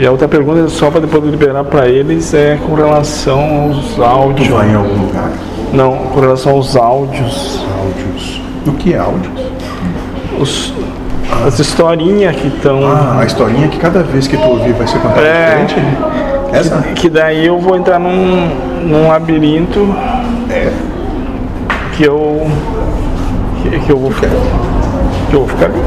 E a outra pergunta, só para depois liberar para eles, é com relação aos Tu áudios. vai em algum lugar? Não, com relação aos áudios. Áudios. O que é áudios? Os, as historinhas que estão. Ah, a historinha que cada vez que tu ouvir vai ser contada É. diferente? Essa? que daí eu vou entrar num, num labirinto É. que eu. Que, que eu vou ficar. Que eu vou ficar ali.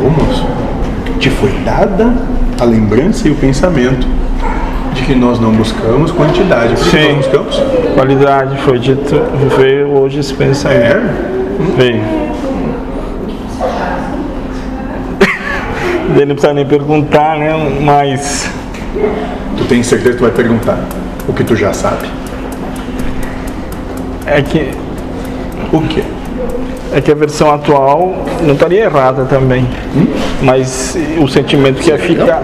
Ô moço, te foi dada a lembrança e o pensamento de que nós não buscamos quantidade. Que Sim. nós buscamos? Qualidade, foi dito. Veio hoje esse pensamento. É. Veio. Daí não precisa nem perguntar, né? Mas. Tu tem certeza que tu vai perguntar o que tu já sabe? É que, O quê? É que a versão atual não estaria errada também. Mas o sentimento que ia ficar.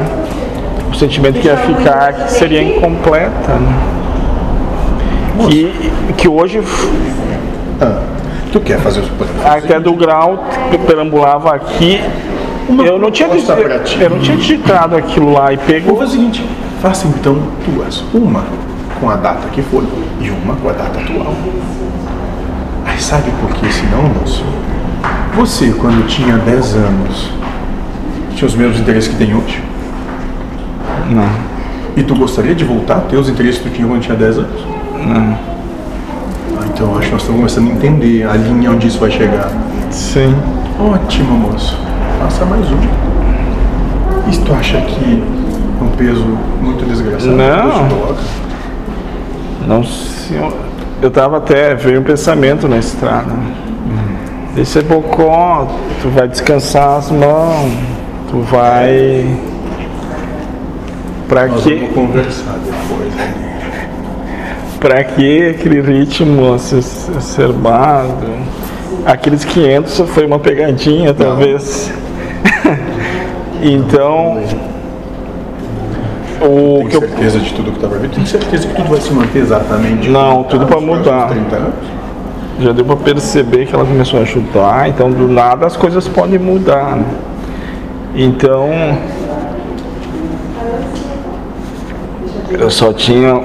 O sentimento que ia ficar que seria incompleta. Né? Que, que hoje Ah, tu quer fazer os até do grau que perambulava aqui. eu não tinha eu não tinha digitado aquilo lá e Vou pegou. fazer o seguinte, faça então duas. Uma com a data que foi e uma com a data atual. Aí sabe por que senão, moço? Você, quando tinha 10 anos, tinha os mesmos interesses que tem hoje? Não. E tu gostaria de voltar a ter os interesses que tu tinha quando tinha 10 anos? Não. Ah, então acho que nós estamos começando a entender a linha onde isso vai chegar. Sim. Ótimo, moço. Faça mais um. E tu acha que é um peso muito desgraçado? Não. Não, senhor. Eu tava até, veio um pensamento na estrada. Esse é bocó, tu vai descansar as mãos, tu vai. Pra Nós que, vamos conversar depois. né? pra que aquele ritmo exacerbado? Aqueles 500 foi uma pegadinha, talvez. então. O Tem que eu, certeza de tudo que tá pra vir? Tem certeza que tudo vai se manter exatamente? Não, tudo próximos mudar. 30 anos? Já deu para perceber que ela começou a ajudar, então do nada as coisas podem mudar. né? Então eu só tinha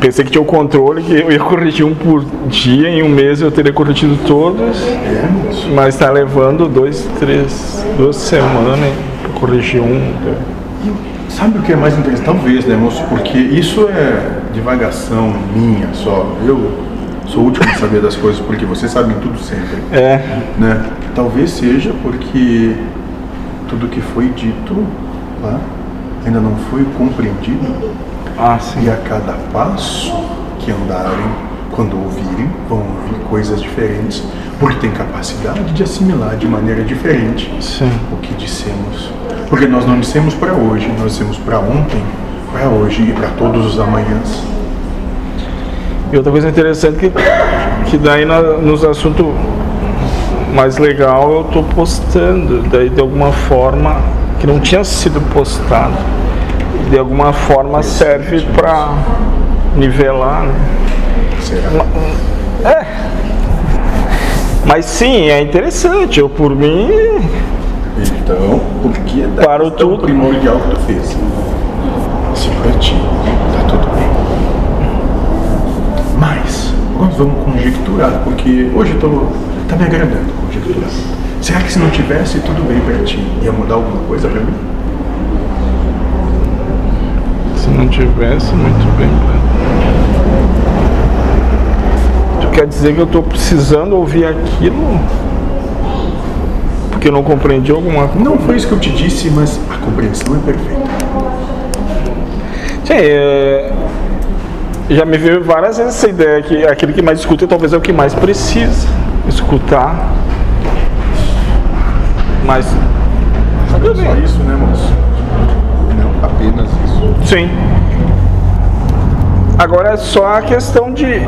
pensei que tinha o controle que eu ia corrigir um por dia, em um mês eu teria corrigido todos, É, mas está levando dois, três, duas semanas para corrigir um. Sabe o que é mais interessante? Talvez, né, moço? Porque isso é divagação minha só. Eu sou o último a saber das coisas porque vocês sabem tudo sempre. É, né? Talvez seja porque tudo que foi dito lá ainda não foi compreendido ah sim. e a cada passo que andarem, quando ouvirem, vão ouvir coisas diferentes, porque tem capacidade de assimilar de maneira diferente Sim. o que dissemos. Porque nós não dissemos para hoje, nós dissemos para ontem, para hoje e para todos os amanhãs. E outra coisa interessante que, que daí na- nos assuntos mais legal eu tô postando, daí de alguma forma que não tinha sido postado. De alguma forma serve para nivelar, né? Será? Mas sim, é interessante, eu por mim Então, por que da Parou tudo. primordial que tu fez? Se pra ti, tá tudo bem. Mas, nós vamos conjecturar, porque hoje eu tô, tá me agradando conjecturar. Será que se não tivesse tudo bem pra ti, ia mudar alguma coisa pra mim? se não tivesse muito bem. Tu quer dizer que eu tô precisando ouvir aquilo? Porque não compreendi alguma coisa? Não foi isso que eu te disse, mas a compreensão é perfeita. Sim, é, já me veio várias vezes essa ideia que aquele que mais escuta talvez é o que mais precisa escutar. Mas Não é só isso, né, moço? Não, apenas isso. sim. Agora é só a questão de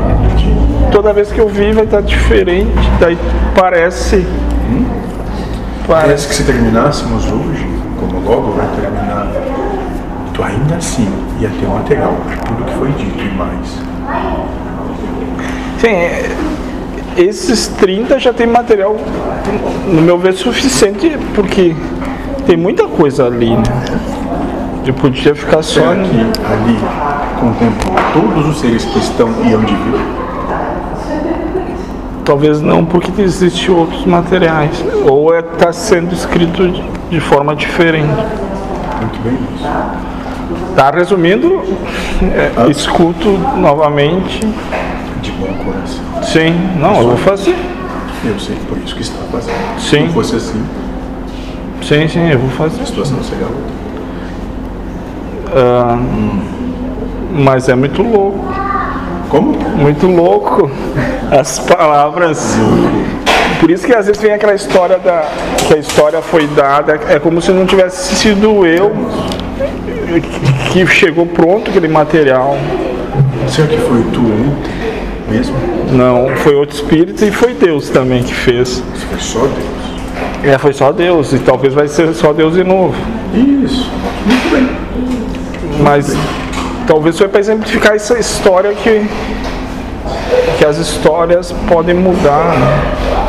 toda vez que eu vi vai estar diferente, daí parece. Parece Parece. que se terminássemos hoje, como logo vai terminar, tu ainda assim ia ter material para tudo que foi dito e mais. Sim, é, esses 30 já tem material, no meu ver, suficiente, porque tem muita coisa ali, né? Eu podia ficar só. Será que ali contempla todos os seres que estão e hão de vir? Talvez não, porque existem outros materiais. Ou é está sendo escrito de, de forma diferente. Muito bem. Tá resumindo, é, escuto novamente. De bom coração. Sim, não, eu vou fazer. Eu sei, por isso que está fazendo. Se Sim. não fosse assim, Sim, sim, eu vou fazer. a situação seria outra. Ah, mas é muito louco, Como? muito louco as palavras. Por isso que às vezes vem aquela história da que a história foi dada, é como se não tivesse sido eu que chegou pronto aquele material. Será que foi tu mesmo? Não, foi outro espírito e foi Deus também que fez. Isso foi só Deus. É, foi só Deus e talvez vai ser só Deus de novo. Isso. Muito bem. Mas talvez foi para exemplificar essa história que que as histórias podem mudar. né?